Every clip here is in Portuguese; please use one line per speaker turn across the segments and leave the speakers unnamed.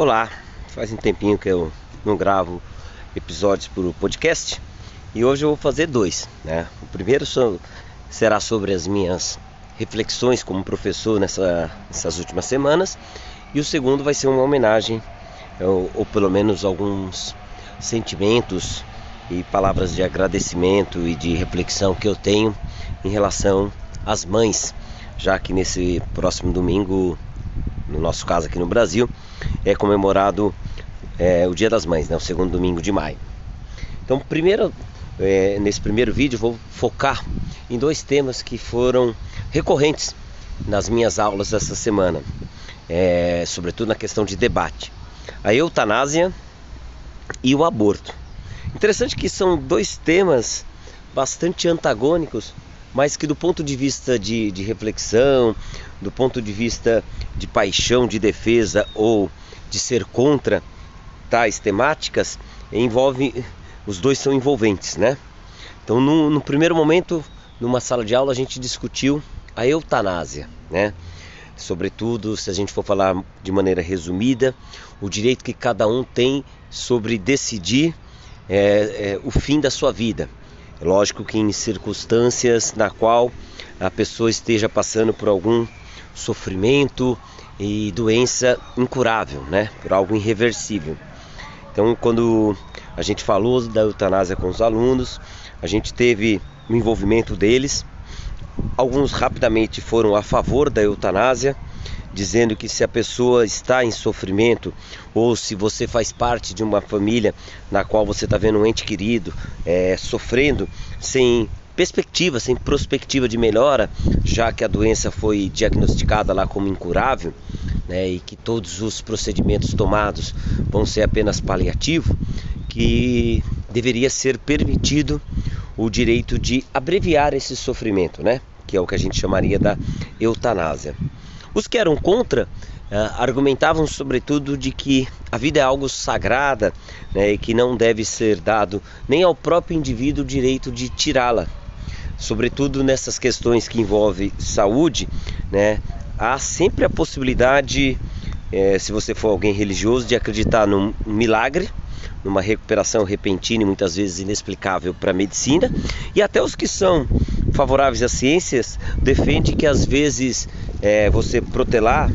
Olá, faz um tempinho que eu não gravo episódios por podcast e hoje eu vou fazer dois. Né? O primeiro será sobre as minhas reflexões como professor nessa, nessas últimas semanas e o segundo vai ser uma homenagem ou, ou pelo menos alguns sentimentos e palavras de agradecimento e de reflexão que eu tenho em relação às mães, já que nesse próximo domingo, no nosso caso aqui no Brasil, é comemorado é, o Dia das Mães, né, o segundo domingo de maio. Então, primeiro, é, nesse primeiro vídeo, vou focar em dois temas que foram recorrentes nas minhas aulas essa semana, é, sobretudo na questão de debate: a eutanásia e o aborto. Interessante que são dois temas bastante antagônicos, mas que do ponto de vista de, de reflexão, do ponto de vista de paixão, de defesa ou de ser contra tais temáticas, envolve os dois são envolventes, né? Então, no, no primeiro momento, numa sala de aula, a gente discutiu a eutanásia, né? Sobretudo, se a gente for falar de maneira resumida, o direito que cada um tem sobre decidir é, é, o fim da sua vida. Lógico que em circunstâncias na qual a pessoa esteja passando por algum sofrimento e doença incurável, né? Por algo irreversível. Então, quando a gente falou da eutanásia com os alunos, a gente teve o envolvimento deles. Alguns rapidamente foram a favor da eutanásia, dizendo que se a pessoa está em sofrimento ou se você faz parte de uma família na qual você está vendo um ente querido é, sofrendo sem perspectiva, sem perspectiva de melhora, já que a doença foi diagnosticada lá como incurável, né, e que todos os procedimentos tomados vão ser apenas paliativo, que deveria ser permitido o direito de abreviar esse sofrimento, né, que é o que a gente chamaria da eutanásia. Os que eram contra Uh, argumentavam sobretudo de que a vida é algo sagrada né, e que não deve ser dado nem ao próprio indivíduo o direito de tirá-la. Sobretudo nessas questões que envolvem saúde, né, há sempre a possibilidade, é, se você for alguém religioso, de acreditar num milagre, numa recuperação repentina e muitas vezes inexplicável para a medicina, e até os que são favoráveis às ciências defendem que às vezes é, você protelar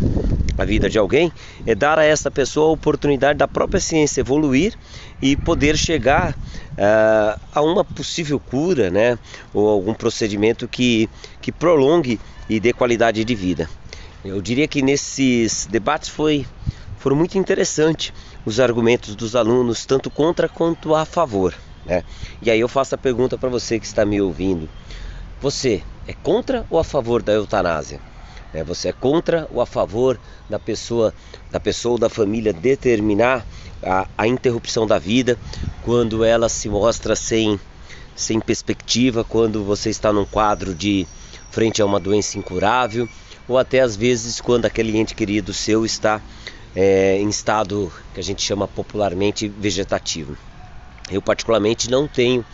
a vida de alguém é dar a essa pessoa a oportunidade da própria ciência evoluir e poder chegar uh, a uma possível cura, né, ou algum procedimento que, que prolongue e dê qualidade de vida. Eu diria que nesses debates foi, foram muito interessantes os argumentos dos alunos, tanto contra quanto a favor. Né? E aí eu faço a pergunta para você que está me ouvindo: você é contra ou a favor da eutanásia? É, você é contra ou a favor da pessoa, da pessoa ou da família determinar a, a interrupção da vida quando ela se mostra sem, sem perspectiva, quando você está num quadro de frente a uma doença incurável, ou até às vezes quando aquele ente querido seu está é, em estado que a gente chama popularmente vegetativo. Eu particularmente não tenho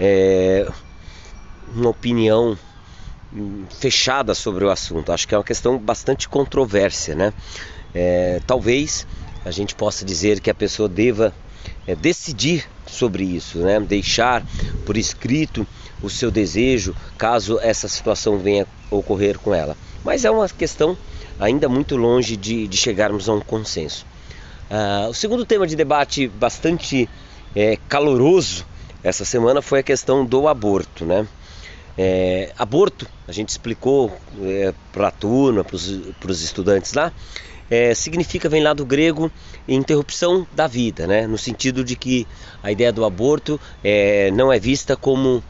é, uma opinião fechada sobre o assunto. Acho que é uma questão bastante controvérsia, né? É, talvez a gente possa dizer que a pessoa deva é, decidir sobre isso, né? deixar por escrito o seu desejo caso essa situação venha ocorrer com ela. Mas é uma questão ainda muito longe de, de chegarmos a um consenso. Uh, o segundo tema de debate bastante é, caloroso essa semana foi a questão do aborto, né? É, aborto, a gente explicou é, para a turma, para os estudantes lá, é, significa, vem lá do grego, interrupção da vida, né? no sentido de que a ideia do aborto é, não é vista como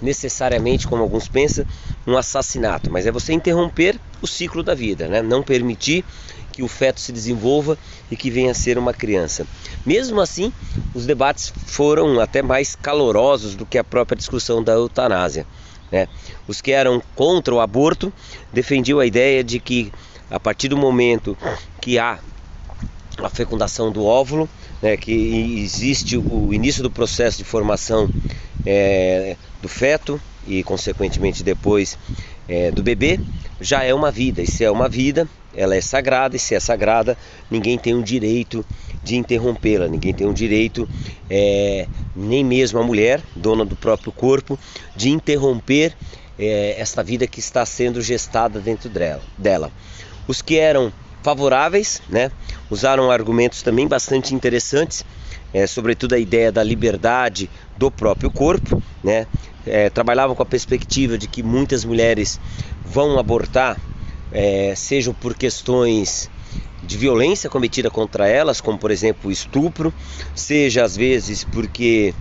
necessariamente, como alguns pensam, um assassinato, mas é você interromper o ciclo da vida, né? não permitir que o feto se desenvolva e que venha a ser uma criança. Mesmo assim, os debates foram até mais calorosos do que a própria discussão da eutanásia. Né? Os que eram contra o aborto defendiam a ideia de que a partir do momento que há a fecundação do óvulo, né, que existe o início do processo de formação é, do feto e consequentemente depois é, do bebê, já é uma vida. E se é uma vida, ela é sagrada e se é sagrada, ninguém tem o direito de interrompê-la, ninguém tem o direito, é, nem mesmo a mulher, dona do próprio corpo, de interromper é, esta vida que está sendo gestada dentro dela. Os que eram favoráveis, né, usaram argumentos também bastante interessantes, é, sobretudo a ideia da liberdade do próprio corpo, né, é, trabalhavam com a perspectiva de que muitas mulheres vão abortar, é, sejam por questões de violência cometida contra elas, como por exemplo estupro, seja às vezes porque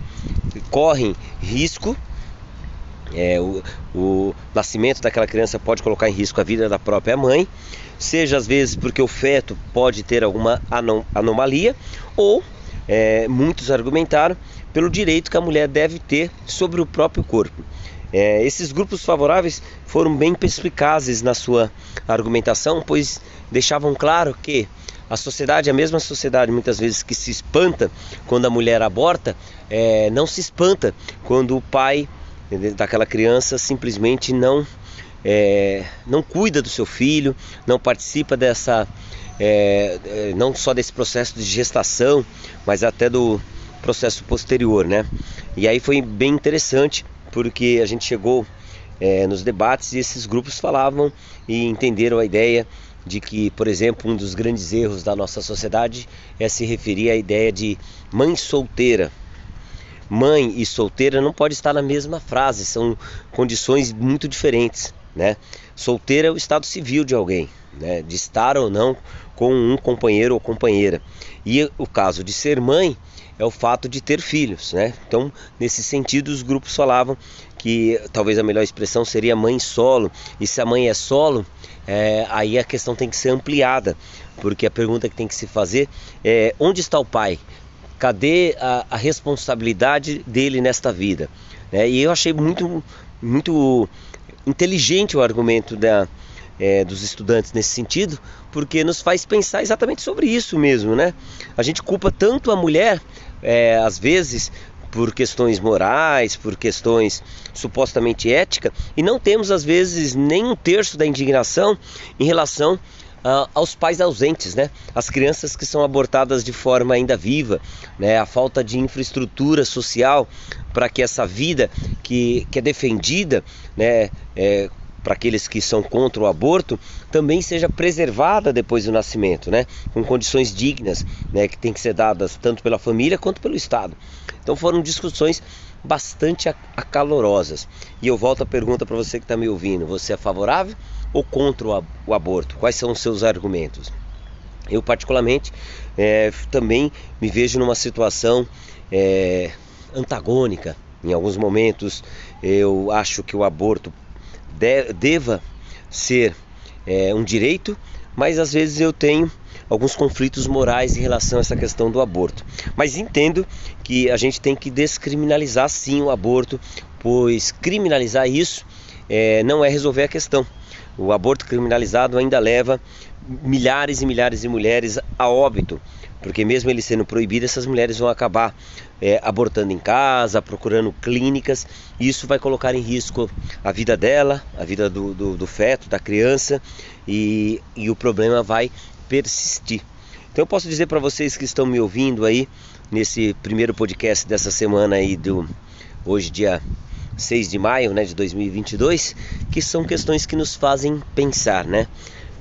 correm risco. É, o, o nascimento daquela criança pode colocar em risco a vida da própria mãe, seja às vezes porque o feto pode ter alguma anom anomalia, ou é, muitos argumentaram pelo direito que a mulher deve ter sobre o próprio corpo. É, esses grupos favoráveis foram bem perspicazes na sua argumentação, pois deixavam claro que a sociedade, a mesma sociedade muitas vezes que se espanta quando a mulher aborta, é, não se espanta quando o pai daquela criança simplesmente não é, não cuida do seu filho, não participa dessa é, é não só desse processo de gestação, mas até do processo posterior, né? E aí foi bem interessante porque a gente chegou é, nos debates e esses grupos falavam e entenderam a ideia de que, por exemplo, um dos grandes erros da nossa sociedade é se referir à ideia de mãe solteira. Mãe e solteira não pode estar na mesma frase, são condições muito diferentes, né? Solteira é o estado civil de alguém, né? De estar ou não com um companheiro ou companheira. E o caso de ser mãe é o fato de ter filhos, né? Então, nesse sentido, os grupos falavam que talvez a melhor expressão seria mãe solo. E se a mãe é solo, é, aí a questão tem que ser ampliada, porque a pergunta que tem que se fazer é onde está o pai? Cadê a, a responsabilidade dele nesta vida? É, e eu achei muito, muito inteligente o argumento da, é, dos estudantes nesse sentido, porque nos faz pensar exatamente sobre isso mesmo, né? A gente culpa tanto a mulher, é, às vezes, por questões morais, por questões supostamente éticas, e não temos às vezes nem um terço da indignação em relação Uh, aos pais ausentes, né? As crianças que são abortadas de forma ainda viva, né? A falta de infraestrutura social para que essa vida que, que é defendida, né? É, para aqueles que são contra o aborto, também seja preservada depois do nascimento, né? Com condições dignas, né? Que tem que ser dadas tanto pela família quanto pelo Estado. Então foram discussões bastante acalorosas. E eu volto a pergunta para você que está me ouvindo: você é favorável ou contra o aborto? Quais são os seus argumentos? Eu particularmente é, também me vejo numa situação é, antagônica. Em alguns momentos eu acho que o aborto de, deva ser é, um direito, mas às vezes eu tenho alguns conflitos morais em relação a essa questão do aborto. Mas entendo que a gente tem que descriminalizar sim o aborto, pois criminalizar isso é, não é resolver a questão. O aborto criminalizado ainda leva milhares e milhares de mulheres a óbito, porque mesmo ele sendo proibido, essas mulheres vão acabar é, abortando em casa, procurando clínicas, e isso vai colocar em risco a vida dela, a vida do, do, do feto, da criança, e, e o problema vai persistir. Então eu posso dizer para vocês que estão me ouvindo aí nesse primeiro podcast dessa semana aí do hoje dia 6 de maio, né, de 2022, que são questões que nos fazem pensar, né?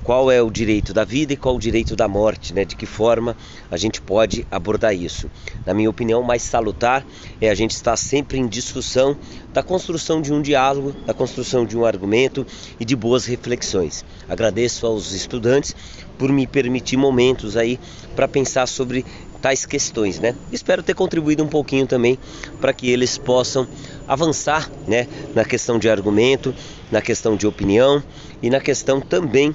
Qual é o direito da vida e qual o direito da morte, né? De que forma a gente pode abordar isso? Na minha opinião, mais salutar é a gente estar sempre em discussão da construção de um diálogo, da construção de um argumento e de boas reflexões. Agradeço aos estudantes por me permitir momentos aí para pensar sobre tais questões, né? Espero ter contribuído um pouquinho também para que eles possam avançar, né, na questão de argumento, na questão de opinião e na questão também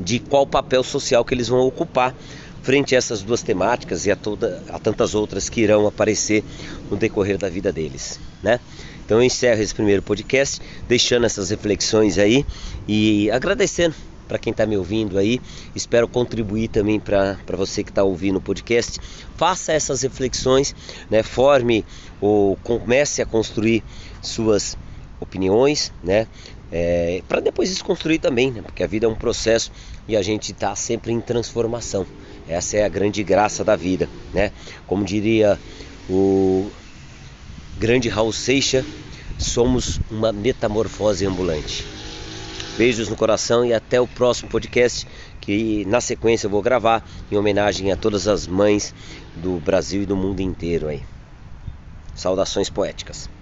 de qual papel social que eles vão ocupar frente a essas duas temáticas e a, toda, a tantas outras que irão aparecer no decorrer da vida deles, né? Então eu encerro esse primeiro podcast deixando essas reflexões aí e agradecendo para quem está me ouvindo aí. Espero contribuir também para você que está ouvindo o podcast. Faça essas reflexões, né? forme ou comece a construir suas opiniões, né? É, para depois desconstruir também, né? porque a vida é um processo e a gente está sempre em transformação. Essa é a grande graça da vida, né? Como diria o grande Raul Seixas, somos uma metamorfose ambulante. Beijos no coração e até o próximo podcast que na sequência eu vou gravar em homenagem a todas as mães do Brasil e do mundo inteiro aí. Saudações poéticas.